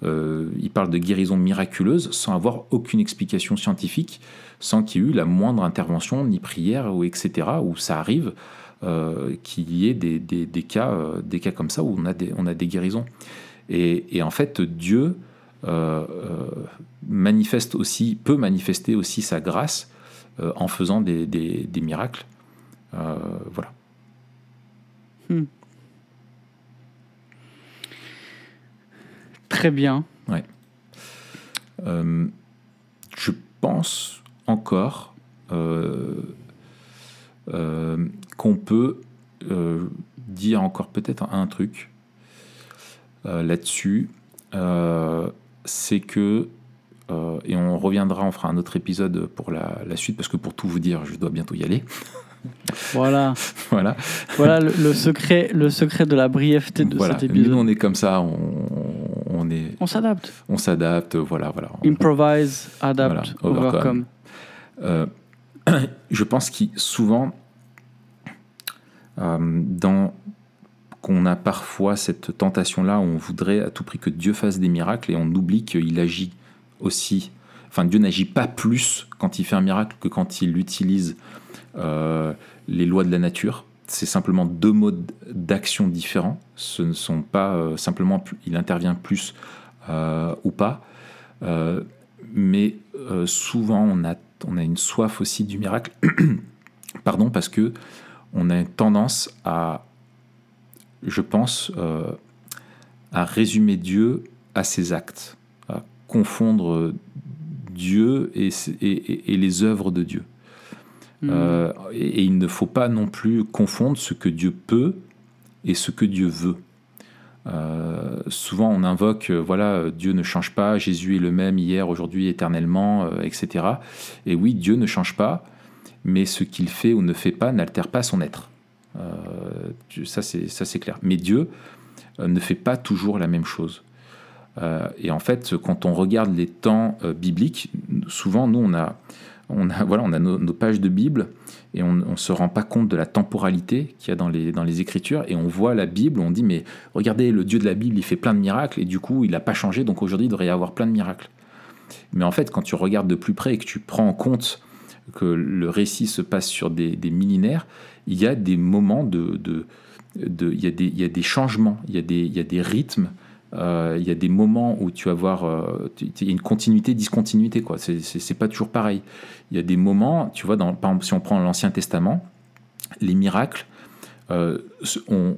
Speaker 1: euh, ils parlent de guérisons miraculeuses sans avoir aucune explication scientifique, sans qu'il y ait eu la moindre intervention, ni prière, ou etc., où ça arrive, euh, qu'il y ait des, des- cas, des cas comme ça où on a des, on a des guérisons. Et, et en fait, Dieu manifeste aussi, peut manifester aussi sa grâce euh, en faisant des, des- des miracles. Euh, voilà.
Speaker 2: Très bien.
Speaker 1: Euh, je pense encore qu'on peut dire encore peut-être un truc là-dessus. C'est que, euh, et on reviendra, on fera un autre épisode pour la, la suite, parce que pour tout vous dire, je dois bientôt y aller.
Speaker 2: Voilà,
Speaker 1: voilà.
Speaker 2: voilà le, le secret, le secret de la brièveté de
Speaker 1: voilà.
Speaker 2: cet
Speaker 1: Nous,
Speaker 2: épisode.
Speaker 1: on est comme ça, on, on est,
Speaker 2: On s'adapte.
Speaker 1: on s'adapte, voilà, voilà.
Speaker 2: Improvise, adapt,
Speaker 1: Voilà, overcome.
Speaker 2: overcome.
Speaker 1: Euh, je pense qu'il souvent euh, dans qu'on a parfois cette tentation là où on voudrait à tout prix que Dieu fasse des miracles et on oublie qu'il agit enfin Dieu n'agit pas plus quand il fait un miracle que quand il utilise euh, les lois de la nature. C'est simplement deux modes d'action différents. Ce ne sont pas euh, simplement il intervient plus euh, ou pas. Mais souvent on a, on a une soif aussi du miracle, pardon, parce que on a une tendance à, je pense, à résumer Dieu à ses actes, confondre Dieu et, les œuvres de Dieu.
Speaker 2: Mm.
Speaker 1: Euh, et, et il ne faut pas non plus confondre ce que Dieu peut et ce que Dieu veut. Euh, souvent on invoque, euh, voilà, Dieu ne change pas, Jésus est le même hier, aujourd'hui, éternellement, etc. Et oui, Dieu ne change pas, mais ce qu'il fait ou ne fait pas n'altère pas son être. Ça, c'est ça, c'est clair. Mais Dieu ne fait pas toujours la même chose. Euh, et en fait, quand on regarde les temps euh, bibliques, souvent, nous, on a, on a, voilà, on a nos, pages de Bible et on ne se rend pas compte de la temporalité qu'il y a dans les, dans les Écritures. Et on voit la Bible, on dit, mais regardez, le Dieu de la Bible, il fait plein de miracles et du coup, il n'a pas changé, donc aujourd'hui, il devrait y avoir plein de miracles. Mais en fait, quand tu regardes de plus près et que tu prends en compte que le récit se passe sur des, millénaires, il y a des moments de, de, de il, y a des, il y a des changements, il y a des, il y a des rythmes, il y a des moments où tu vas voir euh, il y a une continuité, discontinuité, quoi. C'est pas toujours pareil. Il y a des moments, tu vois, si on prend l'Ancien Testament, les miracles euh, ont,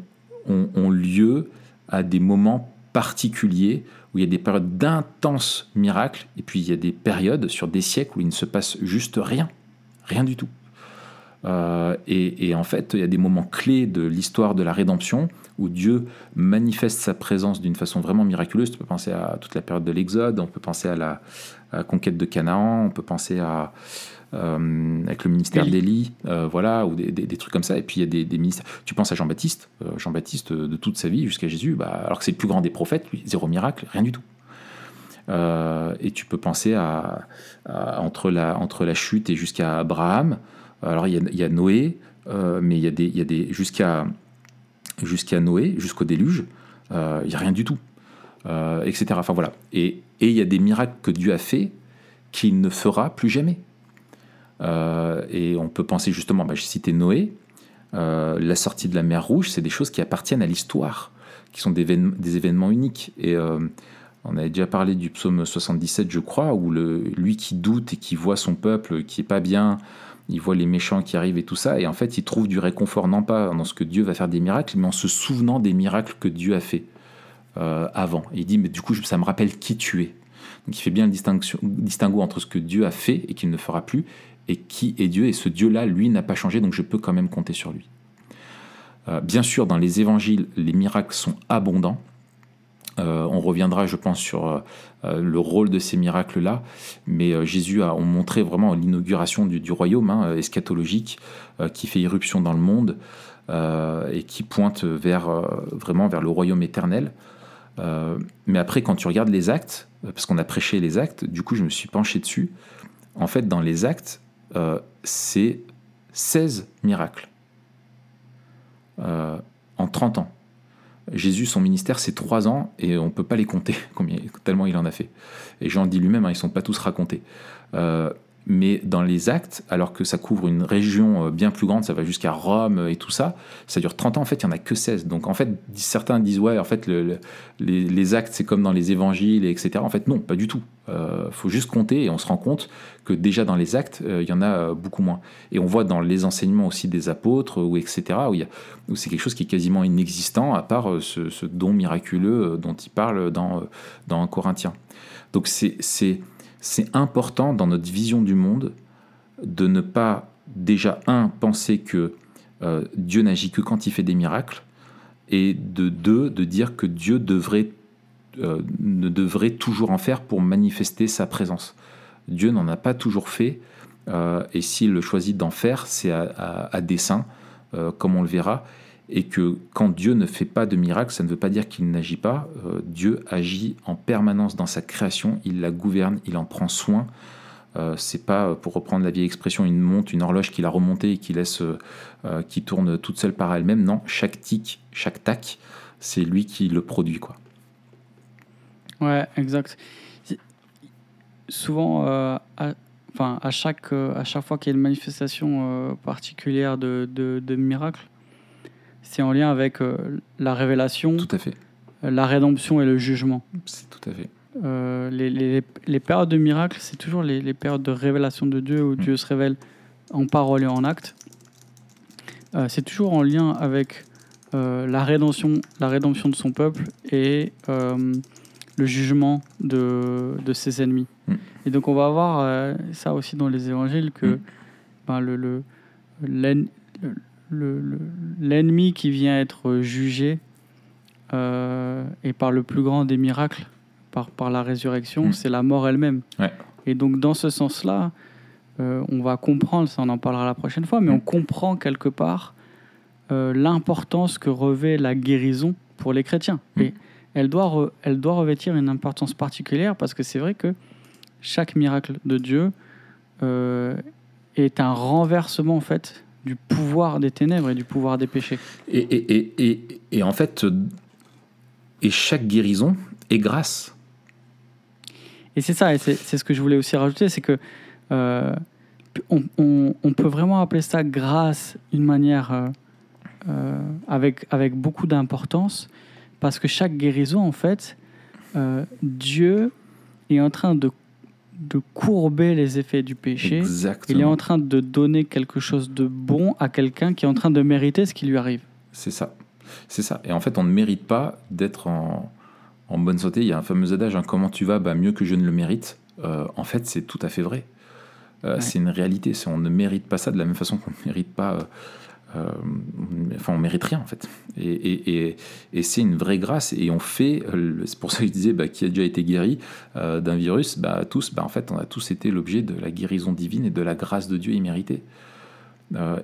Speaker 1: ont, lieu à des moments particuliers où il y a des périodes d'intenses miracles, et puis il y a des périodes sur des siècles où il ne se passe juste rien, rien du tout. Euh, et, en fait, il y a des moments clés de l'histoire de la rédemption où Dieu manifeste sa présence d'une façon vraiment miraculeuse. Tu peux penser à toute la période de l'Exode, on peut penser à la, conquête de Canaan, on peut penser à euh, avec le ministère d'Élie, euh, voilà, ou des, trucs comme ça. Et puis il y a des, ministères. Tu penses à Jean-Baptiste, Jean-Baptiste de toute sa vie jusqu'à Jésus, bah, alors que c'est le plus grand des prophètes, lui, zéro miracle, rien du tout. et tu peux penser à, entre, la, entre la chute et jusqu'à Abraham, alors il y a, Noé, euh, mais il y a des, il des jusqu'à jusqu'à Noé, jusqu'au déluge, euh, il n'y a rien du tout, euh, etc. Enfin voilà. Et, il y a des miracles que Dieu a fait qu'il ne fera plus jamais. et on peut penser justement, bah, j'ai cité Noé, la sortie de la mer Rouge, c'est des choses qui appartiennent à l'histoire, qui sont des, des, événements uniques. Et on avait déjà parlé du psaume 77, je crois, où le, lui qui doute et qui voit son peuple qui est pas bien, il voit les méchants qui arrivent et tout ça, et en fait, il trouve du réconfort non pas dans ce que Dieu va faire des miracles, mais en se souvenant des miracles que Dieu a fait euh, avant. il dit, mais du coup, ça me rappelle qui tu es. Donc il fait bien le distinguo entre ce que Dieu a fait et qu'il ne fera plus, et qui est Dieu, et ce Dieu-là, lui, n'a pas changé, donc je peux quand même compter sur lui. Euh, bien sûr, dans les évangiles, les miracles sont abondants, euh, on reviendra, je pense, sur euh, euh, le rôle de ces miracles-là, mais Jésus a montré vraiment l'inauguration du, royaume hein, eschatologique qui fait irruption dans le monde et qui pointe vers, vraiment vers le royaume éternel. mais après, quand tu regardes les actes, parce qu'on a prêché les actes, du coup, je me suis penché dessus. En fait, dans les actes, c'est 16 miracles en 30 ans. Jésus, son ministère, c'est trois ans et on ne peut pas les compter, combien, tellement il en a fait. Et Jean dit lui-même, hein, ils ne sont pas tous racontés. Euh, mais dans les actes, alors que ça couvre une région euh, bien plus grande, ça va jusqu'à Rome et tout ça, ça dure 30 ans, en fait, il n'y en a que 16. Donc en fait, certains disent, ouais, en fait, les, actes, c'est comme dans les évangiles, etc. En fait, non, pas du tout. Il euh, faut juste compter et on se rend compte que déjà dans les actes, euh, il y en a beaucoup moins. Et on voit dans les enseignements aussi des apôtres, ou etc., où, où c'est quelque chose qui est quasiment inexistant, à part ce, don miraculeux dont il parle dans, dans Corinthiens. Donc c'est c'est important dans notre vision du monde de ne pas déjà, un, penser que euh, Dieu n'agit que quand il fait des miracles, et de deux, de dire que Dieu devrait, euh, ne devrait toujours en faire pour manifester sa présence. Dieu n'en a pas toujours fait, euh, et s'il choisit d'en faire, c'est à, à, dessein, comme on le verra, et que quand Dieu ne fait pas de miracle, ça ne veut pas dire qu'il n'agit pas. Euh, Dieu agit en permanence dans sa création, il la gouverne, il en prend soin. Euh, c'est pas, pour reprendre la vieille expression, une montre, une horloge qu'il a remontée et qui laisse, euh, qui tourne toute seule par elle-même. Non, chaque tic, chaque tac, c'est lui qui le produit, quoi.
Speaker 2: Ouais, exact. Souvent, à, enfin, à chaque, à chaque fois qu'il y a une manifestation particulière de miracle, c'est en lien avec euh, la révélation,
Speaker 1: tout à fait.
Speaker 2: Euh, la rédemption et le jugement.
Speaker 1: C'est tout à fait.
Speaker 2: Euh, les, les, les, périodes de miracle, c'est toujours les, les, périodes de révélation de Dieu où mm. Dieu se révèle en parole et en acte. c'est toujours en lien avec la, rédemption, la rédemption de son peuple et le jugement de, de ses ennemis. Mm. Et donc on va voir ça aussi dans les évangiles que mm. ben, le, le, l'ennemi qui vient être jugé euh, et par le plus grand des miracles, par, par la résurrection, hmm. c'est la mort elle-même. Et donc dans ce sens-là, euh, on va comprendre, ça on en parlera la prochaine fois, mais hmm. on comprend quelque part euh, l'importance que revêt la guérison pour les chrétiens. Hmm. Et elle doit, elle doit revêtir une importance particulière parce que c'est vrai que chaque miracle de Dieu est un renversement en fait du pouvoir des ténèbres et du pouvoir des péchés.
Speaker 1: Et, et, et, et en fait, et chaque guérison est grâce.
Speaker 2: Et c'est ça, et c'est ce que je voulais aussi rajouter, c'est que euh, on, on- on peut vraiment appeler ça grâce d'une manière euh, euh, avec, avec beaucoup d'importance, parce que chaque guérison, en fait, euh, Dieu est en train de, de courber les effets du péché.
Speaker 1: Exactement.
Speaker 2: Il est en train de donner quelque chose de bon à quelqu'un qui est en train de mériter ce qui lui arrive.
Speaker 1: C'est ça. C'est ça. Et en fait, on ne mérite pas d'être en, en bonne santé. Il y a un fameux adage, hein, comment tu vas bah, Mieux que je ne le mérite. Euh, en fait, c'est tout à fait vrai. Euh,
Speaker 2: Ouais.
Speaker 1: C'est une réalité. On ne mérite pas ça de la même façon qu'on ne mérite pas... euh, euh, enfin, on mérite rien en fait. Et, c'est une vraie grâce. Et on fait, euh, c'est pour ça que je disais, bah, qui a déjà été guéri euh, d'un virus, bah, tous, bah, en fait, on a tous été l'objet de la guérison divine et de la grâce de Dieu imméritée.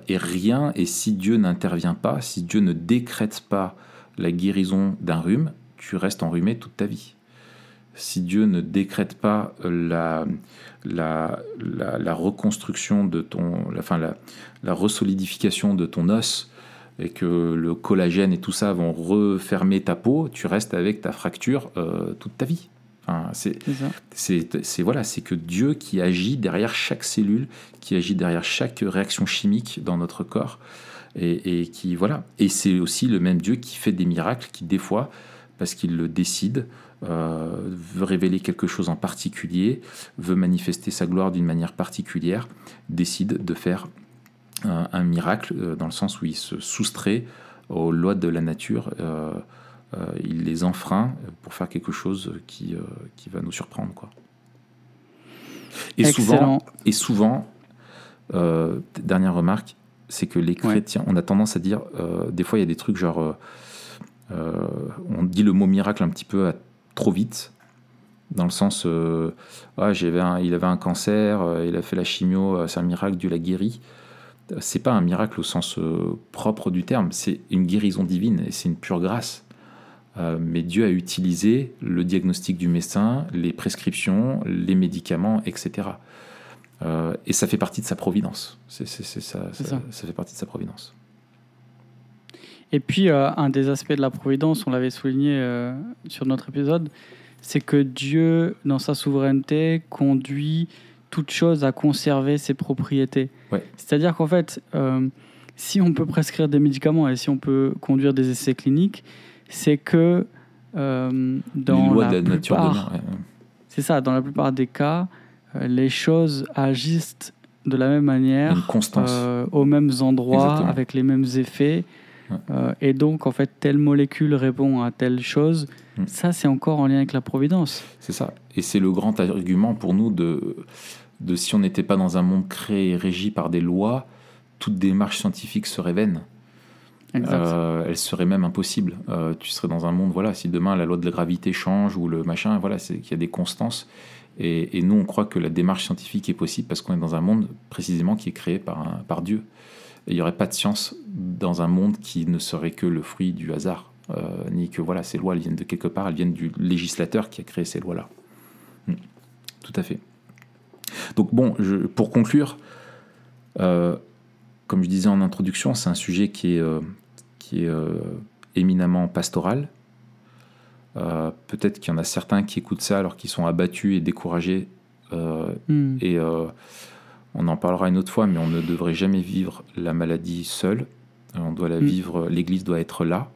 Speaker 1: Et rien, et si Dieu n'intervient pas, si Dieu ne décrète pas la guérison d'un rhume, tu restes enrhumé toute ta vie. Si Dieu ne décrète pas euh, la, la, la, la reconstruction de ton, la, enfin, la, la resolidification de ton os, et que le collagène et tout ça vont refermer ta peau, tu restes avec ta fracture euh, toute ta vie. Enfin, c'est,
Speaker 2: C'est ça.
Speaker 1: c'est c'est- voilà, c'est que Dieu qui agit derrière chaque cellule, qui agit derrière chaque réaction chimique dans notre corps, et, et qui voilà. Et c'est aussi le même Dieu qui fait des miracles, qui des fois, parce qu'il le décide, euh, veut révéler quelque chose en particulier, veut manifester sa gloire d'une manière particulière, décide de faire un, un miracle euh, dans le sens où il se soustrait aux lois de la nature. euh, euh, il les enfreint pour faire quelque chose qui, qui va nous surprendre. Quoi. Et souvent,
Speaker 2: Excellent.
Speaker 1: et souvent dernière remarque, c'est que les chrétiens, on a tendance à dire, des fois il y a des trucs genre, on dit le mot miracle un petit peu à- trop vite, dans le sens, euh, ah, j'avais un- il avait un cancer, euh, il a fait la chimio, euh, c'est un miracle, Dieu l'a guéri. Euh, C'est pas un miracle au sens propre du terme, c'est une guérison divine et c'est une pure grâce. Mais Dieu a utilisé le diagnostic du médecin, les prescriptions, les médicaments, etc. Et ça fait partie de sa providence. Ça, ça.
Speaker 2: ça
Speaker 1: fait partie de sa providence.
Speaker 2: Et puis, euh, un des aspects de la providence, on l'avait souligné euh, sur notre épisode, c'est que Dieu, dans sa souveraineté, conduit toute chose à conserver ses propriétés.
Speaker 1: Ouais.
Speaker 2: C'est-à-dire qu'en fait, euh, si on peut prescrire des médicaments et si on peut conduire des essais cliniques, c'est que dans la plupart,
Speaker 1: ouais,
Speaker 2: c'est ça, dans la plupart des cas, les choses agissent de la même manière, aux mêmes endroits,
Speaker 1: Exactement.
Speaker 2: avec les mêmes effets.
Speaker 1: Ouais.
Speaker 2: Euh, et donc, en fait, telle molécule répond à telle chose.
Speaker 1: Mm.
Speaker 2: Ça, c'est encore en lien avec la providence.
Speaker 1: C'est ça. Et c'est le grand argument pour nous de, de si on n'était pas dans un monde créé et régi par des lois, toute démarche scientifique serait vaine. Euh, elle serait même impossible. Euh, tu serais dans un monde, voilà, si demain la loi de la gravité change ou le machin, voilà, c'est qu'il y a des constances. Et, et nous, on croit que la démarche scientifique est possible parce qu'on est dans un monde précisément qui est créé par, un- par Dieu. Il n'y aurait pas de science dans un monde qui ne serait que le fruit du hasard, euh, ni que voilà, ces lois elles viennent de quelque part, elles viennent du législateur qui a créé ces lois-là. Mm. Tout à fait. Donc bon, je- pour conclure, euh, comme je disais en introduction, c'est un sujet qui est, euh, qui est éminemment pastoral. Peut-être qu'il y en a certains qui écoutent ça alors qu'ils sont abattus et découragés. euh,
Speaker 2: Mm.
Speaker 1: et euh, on en parlera une autre fois, mais on ne devrait jamais vivre la maladie seul. Euh, On doit la
Speaker 2: Mm.
Speaker 1: vivre, l'Église doit être là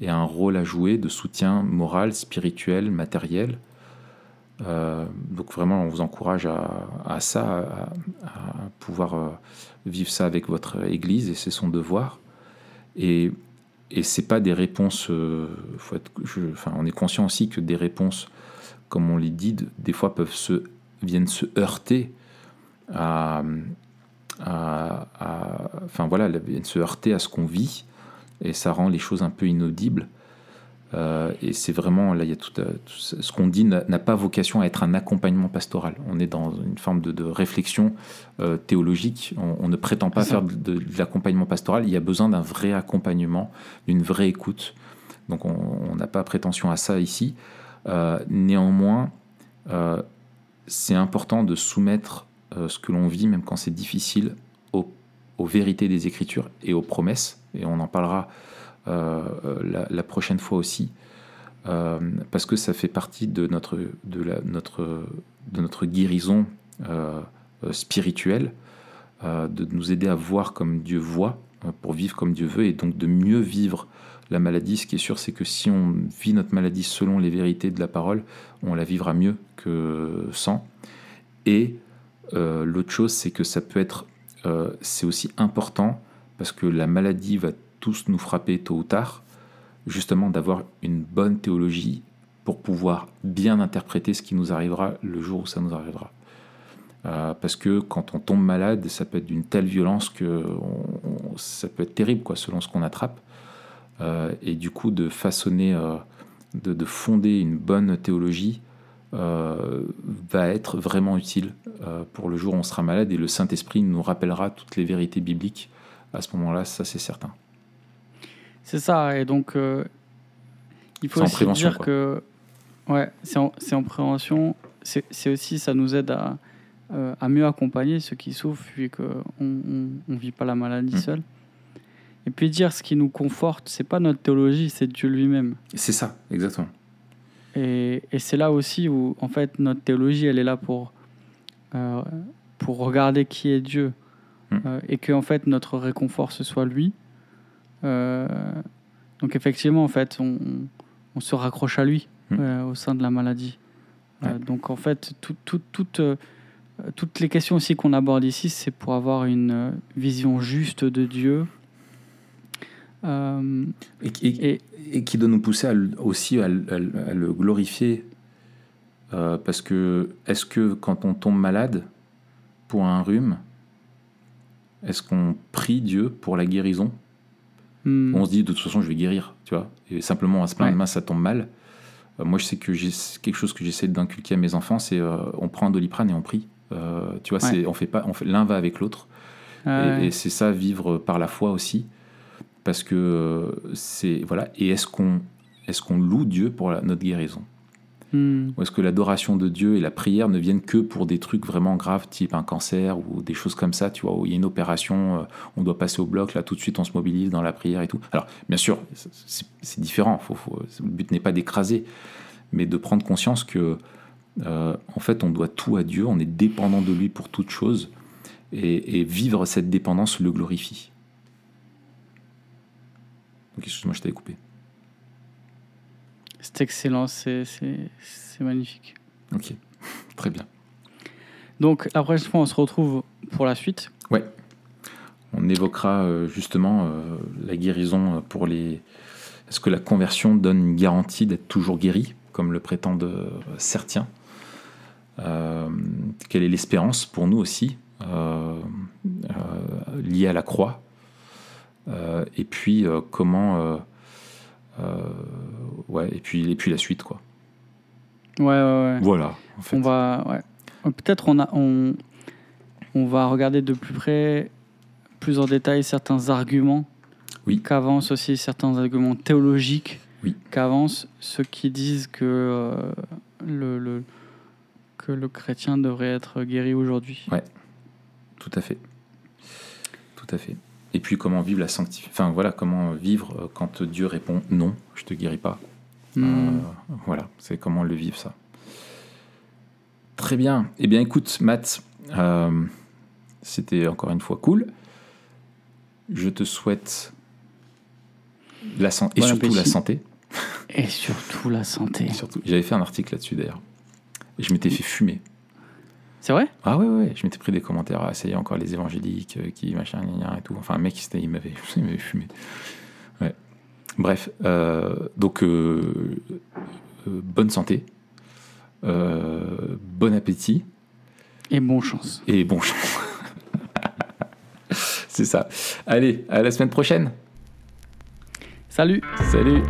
Speaker 1: et a un rôle à jouer de soutien moral, spirituel, matériel. Euh, donc vraiment, on vous encourage à, à ça, à, à pouvoir euh, vivre ça avec votre Église et c'est son devoir. Et et c'est pas des réponses. euh, faut être- je- enfin, on est conscient aussi que des réponses, comme on les dit, de- des fois peuvent se viennent se heurter à, à- à- enfin voilà, viennent se heurter à ce qu'on vit et ça rend les choses un peu inaudibles. Euh, et c'est vraiment là, il y a tout, tout ce qu'on dit n'a pas vocation à être un accompagnement pastoral. On est dans une forme de, de réflexion euh, théologique. On, on ne prétend pas faire de, de- de l'accompagnement pastoral. Il y a besoin d'un vrai accompagnement, d'une vraie écoute. Donc on n'a pas prétention à ça ici. Euh, néanmoins, euh, c'est important de soumettre euh, ce que l'on vit, même quand c'est difficile, aux, vérités des Écritures et aux promesses. Et on en parlera euh, la, prochaine fois aussi. euh, parce que ça fait partie de notre, de la, notre, de notre guérison spirituelle, de nous aider à voir comme Dieu voit, pour vivre comme Dieu veut, et donc de mieux vivre la maladie. Ce qui est sûr, c'est que si on vit notre maladie selon les vérités de la parole, on la vivra mieux que sans. Et l'autre chose, c'est que ça peut être, c'est aussi important, parce que la maladie va tous nous frapper tôt ou tard, justement d'avoir une bonne théologie pour pouvoir bien interpréter ce qui nous arrivera le jour où ça nous arrivera. Euh, parce que quand on tombe malade, ça peut être d'une telle violence que ça peut être terrible, quoi, selon ce qu'on attrape. Euh, et du coup, de façonner, euh, de, fonder une bonne théologie va être vraiment utile pour le jour où on sera malade. Et le Saint-Esprit nous rappellera toutes les vérités bibliques à ce moment-là, ça c'est certain.
Speaker 2: C'est ça, et donc euh, il faut aussi dire que ouais, c'est en, en, prévention. C'est aussi, ça nous aide à, euh, à mieux accompagner ceux qui souffrent, vu qu'on ne on, vit pas la maladie mmh. seul. Et puis dire ce qui nous conforte, c'est pas notre théologie, c'est Dieu lui-même.
Speaker 1: C'est ça, exactement.
Speaker 2: Et, et c'est là aussi où, en fait, notre théologie, elle est là pour, euh, pour regarder qui est Dieu. Mmh. et que, en fait, notre réconfort, ce soit lui. Euh, donc effectivement, en fait, on, on, se raccroche à lui hmm. euh, au sein de la maladie. Euh, donc en fait, tout, tout, toutes les questions aussi qu'on aborde ici, c'est pour avoir une vision juste de Dieu.
Speaker 1: Et, et, qui doit nous pousser aussi à, le glorifier. parce que est-ce que quand on tombe malade pour un rhume, est-ce qu'on prie Dieu pour la guérison? Hmm. On se dit de toute façon je vais guérir, tu vois. Et simplement à se plaindre, ça tombe mal. Euh, moi je sais que j'ai quelque chose que j'essaie d'inculquer à mes enfants, c'est euh, on prend un doliprane et on prie. Euh, tu vois, c'est on fait pas, l'un va avec l'autre. et, c'est ça vivre par la foi aussi, parce que c'est voilà. Et est-ce qu'on est-ce qu'on loue Dieu pour notre guérison? Hmm. Ou est-ce que l'adoration de Dieu et la prière ne viennent que pour des trucs vraiment graves, type un cancer ou des choses comme ça, tu vois, où il y a une opération, euh, on doit passer au bloc, là tout de suite on se mobilise dans la prière et tout? Alors, bien sûr, c'est différent, faut, le but n'est pas d'écraser, mais de prendre conscience que, euh, en fait, on doit tout à Dieu, on est dépendant de lui pour toute chose, et, vivre cette dépendance le glorifie. Donc, excuse-moi, je t'avais coupé.
Speaker 2: C'est excellent, c'est magnifique.
Speaker 1: Ok, très bien.
Speaker 2: Donc la prochaine fois, on se retrouve pour la suite.
Speaker 1: Ouais. On évoquera euh, justement euh, la guérison pour les. Est-ce que la conversion donne une garantie d'être toujours guéri, comme le prétendent euh, certains? Quelle est l'espérance pour nous aussi, liée à la croix? Et puis comment euh, ouais, et puis, et puis la suite, quoi.
Speaker 2: Ouais, ouais, ouais.
Speaker 1: Voilà, en fait.
Speaker 2: On va, ouais. Peut-être on, a, on, on va regarder de plus près, plus en détail, certains arguments
Speaker 1: oui.
Speaker 2: qu'avancent aussi certains arguments théologiques
Speaker 1: oui.
Speaker 2: qu'avancent ceux qui disent que, euh, le, le, que le chrétien devrait être guéri aujourd'hui.
Speaker 1: Ouais, tout à fait. Tout à fait. Et puis comment vivre la sanctification. Enfin voilà, comment vivre euh, quand Dieu répond non, je te guéris pas. Hmm. Euh, voilà, c'est comment le vivre ça. Très bien. Eh bien écoute, Matt, euh, c'était encore une fois cool. Je te souhaite la santé et surtout la santé.
Speaker 2: Et surtout la santé.
Speaker 1: J'avais fait un article là-dessus d'ailleurs. Et je m'étais fait fumer.
Speaker 2: C'est vrai?
Speaker 1: Ah ouais, ouais, je m'étais pris des commentaires. Ah, ça y est, encore les évangéliques euh, qui machin, et tout. Enfin, un mec, il m'avait fumé. Ouais. Bref, euh, donc, euh, bonne santé, bon appétit.
Speaker 2: Et bon chance.
Speaker 1: Et bon chance. C'est ça. Allez, à la semaine prochaine.
Speaker 2: Salut.
Speaker 1: Salut.